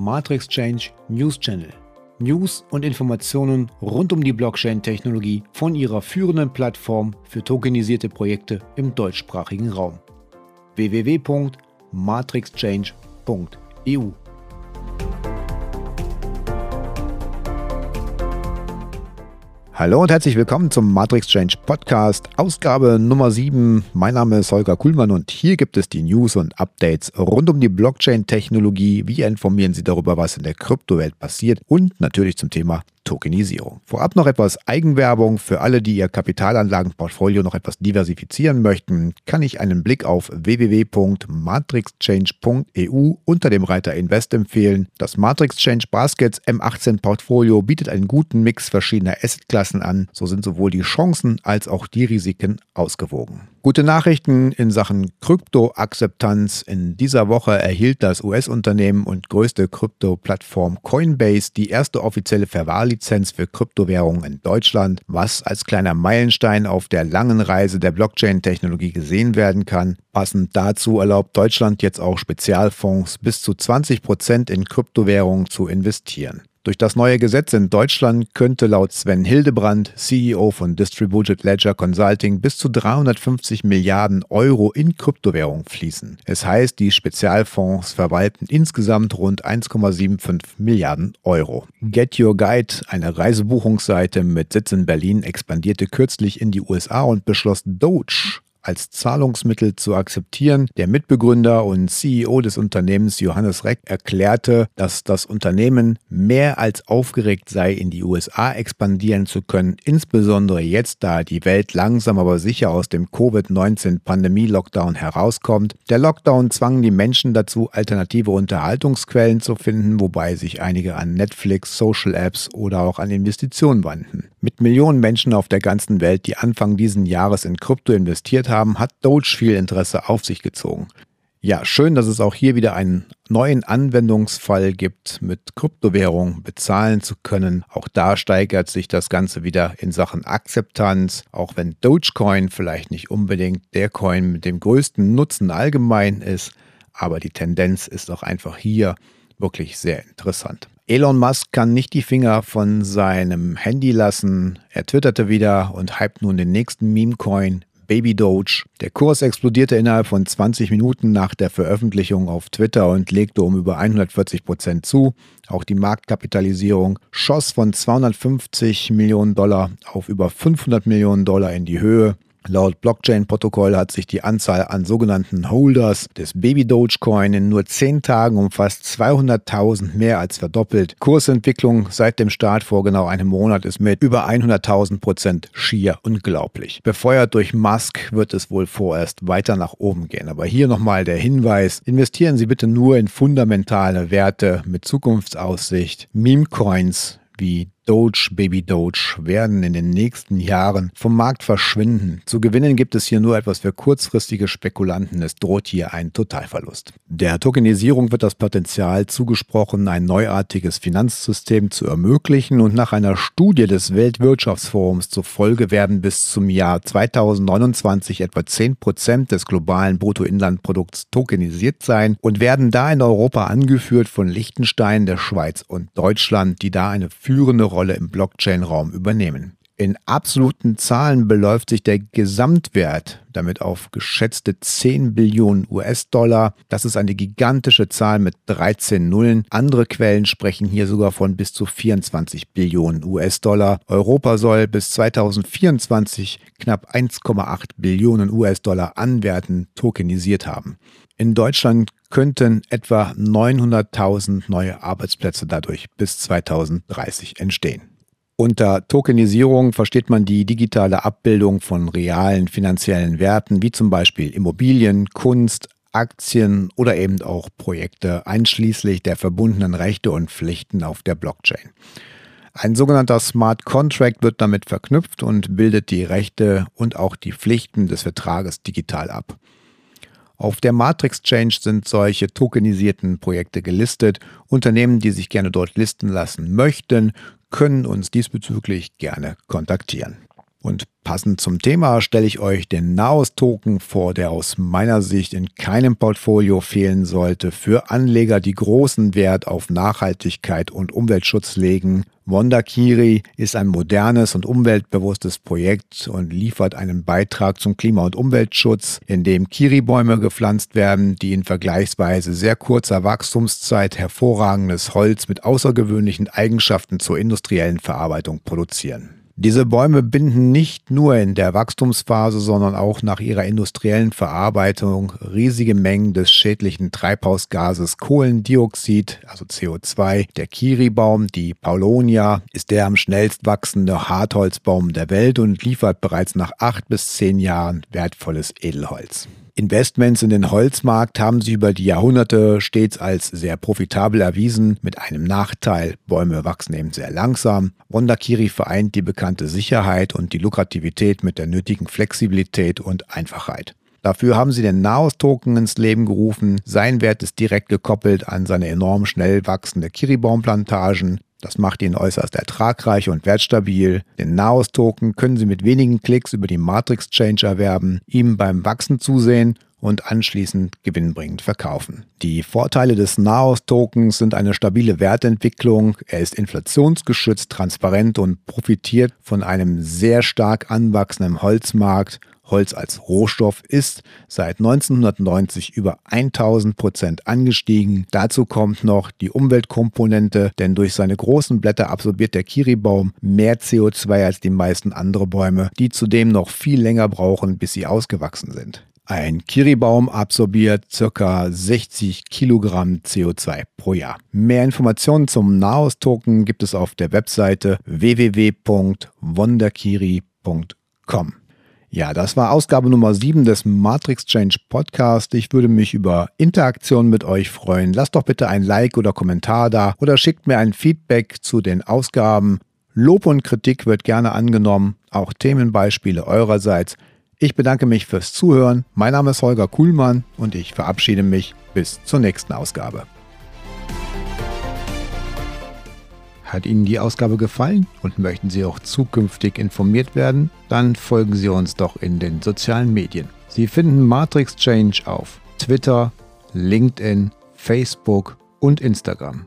Matrix Change News Channel. News und Informationen rund um die Blockchain-Technologie von ihrer führenden Plattform für tokenisierte Projekte im deutschsprachigen Raum. www.matrixchange.eu Hallo und herzlich willkommen zum Matrix Change Podcast, Ausgabe Nummer 7. Mein Name ist Holger Kuhlmann und hier gibt es die News und Updates rund um die Blockchain-Technologie. Wir informieren Sie darüber, was in der Kryptowelt passiert und natürlich zum Thema Tokenisierung. Vorab noch etwas Eigenwerbung für alle, die ihr Kapitalanlagenportfolio noch etwas diversifizieren möchten, kann ich einen Blick auf www.matrixchange.eu unter dem Reiter Invest empfehlen. Das Matrix Change Baskets M18 Portfolio bietet einen guten Mix verschiedener Assetklassen an, so sind sowohl die Chancen als auch die Risiken ausgewogen. Gute Nachrichten in Sachen Krypto-Akzeptanz. In dieser Woche erhielt das US-Unternehmen und größte Krypto-Plattform Coinbase die erste offizielle Verwahrlizenz für Kryptowährungen in Deutschland, was als kleiner Meilenstein auf der langen Reise der Blockchain-Technologie gesehen werden kann. Passend dazu erlaubt Deutschland jetzt auch Spezialfonds bis zu 20 Prozent in Kryptowährungen zu investieren. Durch das neue Gesetz in Deutschland könnte laut Sven Hildebrand, CEO von Distributed Ledger Consulting, bis zu 350 Milliarden Euro in Kryptowährung fließen. Es heißt, die Spezialfonds verwalten insgesamt rund 1,75 Milliarden Euro. Get Your Guide, eine Reisebuchungsseite mit Sitz in Berlin, expandierte kürzlich in die USA und beschloss Doge als Zahlungsmittel zu akzeptieren. Der Mitbegründer und CEO des Unternehmens Johannes Reck erklärte, dass das Unternehmen mehr als aufgeregt sei, in die USA expandieren zu können, insbesondere jetzt, da die Welt langsam aber sicher aus dem Covid-19-Pandemie-Lockdown herauskommt. Der Lockdown zwang die Menschen dazu, alternative Unterhaltungsquellen zu finden, wobei sich einige an Netflix, Social Apps oder auch an Investitionen wandten. Mit Millionen Menschen auf der ganzen Welt, die Anfang diesen Jahres in Krypto investiert haben, hat Doge viel Interesse auf sich gezogen. Ja, schön, dass es auch hier wieder einen neuen Anwendungsfall gibt, mit Kryptowährung bezahlen zu können. Auch da steigert sich das Ganze wieder in Sachen Akzeptanz, auch wenn Dogecoin vielleicht nicht unbedingt der Coin mit dem größten Nutzen allgemein ist, aber die Tendenz ist auch einfach hier wirklich sehr interessant. Elon Musk kann nicht die Finger von seinem Handy lassen. Er twitterte wieder und hypt nun den nächsten Meme-Coin Baby Doge. Der Kurs explodierte innerhalb von 20 Minuten nach der Veröffentlichung auf Twitter und legte um über 140 Prozent zu. Auch die Marktkapitalisierung schoss von 250 Millionen Dollar auf über 500 Millionen Dollar in die Höhe. Laut Blockchain-Protokoll hat sich die Anzahl an sogenannten Holders des Baby Dogecoin in nur 10 Tagen um fast 200.000 mehr als verdoppelt. Kursentwicklung seit dem Start vor genau einem Monat ist mit über 100.000 Prozent schier unglaublich. Befeuert durch Musk wird es wohl vorerst weiter nach oben gehen. Aber hier nochmal der Hinweis, investieren Sie bitte nur in fundamentale Werte mit Zukunftsaussicht. Meme-Coins wie Doge, Baby Doge werden in den nächsten Jahren vom Markt verschwinden. Zu gewinnen gibt es hier nur etwas für kurzfristige Spekulanten. Es droht hier ein Totalverlust. Der Tokenisierung wird das Potenzial zugesprochen, ein neuartiges Finanzsystem zu ermöglichen und nach einer Studie des Weltwirtschaftsforums zufolge werden bis zum Jahr 2029 etwa 10 Prozent des globalen Bruttoinlandprodukts tokenisiert sein und werden da in Europa angeführt von Liechtenstein, der Schweiz und Deutschland, die da eine führende Rolle Rolle im Blockchain-Raum übernehmen. In absoluten Zahlen beläuft sich der Gesamtwert damit auf geschätzte 10 Billionen US-Dollar. Das ist eine gigantische Zahl mit 13 Nullen. Andere Quellen sprechen hier sogar von bis zu 24 Billionen US-Dollar. Europa soll bis 2024 knapp 1,8 Billionen US-Dollar an Werten tokenisiert haben. In Deutschland könnten etwa 900.000 neue Arbeitsplätze dadurch bis 2030 entstehen. Unter Tokenisierung versteht man die digitale Abbildung von realen finanziellen Werten wie zum Beispiel Immobilien, Kunst, Aktien oder eben auch Projekte einschließlich der verbundenen Rechte und Pflichten auf der Blockchain. Ein sogenannter Smart Contract wird damit verknüpft und bildet die Rechte und auch die Pflichten des Vertrages digital ab. Auf der Matrix Change sind solche tokenisierten Projekte gelistet. Unternehmen, die sich gerne dort listen lassen möchten, können uns diesbezüglich gerne kontaktieren. Und passend zum Thema stelle ich euch den Naos-Token vor, der aus meiner Sicht in keinem Portfolio fehlen sollte für Anleger, die großen Wert auf Nachhaltigkeit und Umweltschutz legen. Wondakiri ist ein modernes und umweltbewusstes Projekt und liefert einen Beitrag zum Klima- und Umweltschutz, indem Kiribäume gepflanzt werden, die in vergleichsweise sehr kurzer Wachstumszeit hervorragendes Holz mit außergewöhnlichen Eigenschaften zur industriellen Verarbeitung produzieren. Diese Bäume binden nicht nur in der Wachstumsphase, sondern auch nach ihrer industriellen Verarbeitung riesige Mengen des schädlichen Treibhausgases Kohlendioxid, also CO2. Der Kiribaum, die Paulonia, ist der am schnellst wachsende Hartholzbaum der Welt und liefert bereits nach acht bis zehn Jahren wertvolles Edelholz. Investments in den Holzmarkt haben sich über die Jahrhunderte stets als sehr profitabel erwiesen, mit einem Nachteil. Bäume wachsen eben sehr langsam. Wondakiri vereint die bekannte Sicherheit und die Lukrativität mit der nötigen Flexibilität und Einfachheit. Dafür haben sie den Naos-Token ins Leben gerufen. Sein Wert ist direkt gekoppelt an seine enorm schnell wachsende Kiribaumplantagen. Das macht ihn äußerst ertragreich und wertstabil. Den Naos-Token können Sie mit wenigen Klicks über die Matrix-Change erwerben, ihm beim Wachsen zusehen und anschließend gewinnbringend verkaufen. Die Vorteile des Naos-Tokens sind eine stabile Wertentwicklung, er ist inflationsgeschützt, transparent und profitiert von einem sehr stark anwachsenden Holzmarkt Holz als Rohstoff ist seit 1990 über 1000 Prozent angestiegen. Dazu kommt noch die Umweltkomponente, denn durch seine großen Blätter absorbiert der Kiribaum mehr CO2 als die meisten andere Bäume, die zudem noch viel länger brauchen, bis sie ausgewachsen sind. Ein Kiribaum absorbiert ca. 60 Kilogramm CO2 pro Jahr. Mehr Informationen zum Naos-Token gibt es auf der Webseite www.wonderkiri.com. Ja, das war Ausgabe Nummer 7 des Matrix Change Podcast. Ich würde mich über Interaktion mit euch freuen. Lasst doch bitte ein Like oder Kommentar da oder schickt mir ein Feedback zu den Ausgaben. Lob und Kritik wird gerne angenommen, auch Themenbeispiele eurerseits. Ich bedanke mich fürs Zuhören. Mein Name ist Holger Kuhlmann und ich verabschiede mich bis zur nächsten Ausgabe. Hat Ihnen die Ausgabe gefallen und möchten Sie auch zukünftig informiert werden? Dann folgen Sie uns doch in den sozialen Medien. Sie finden Matrix Change auf Twitter, LinkedIn, Facebook und Instagram.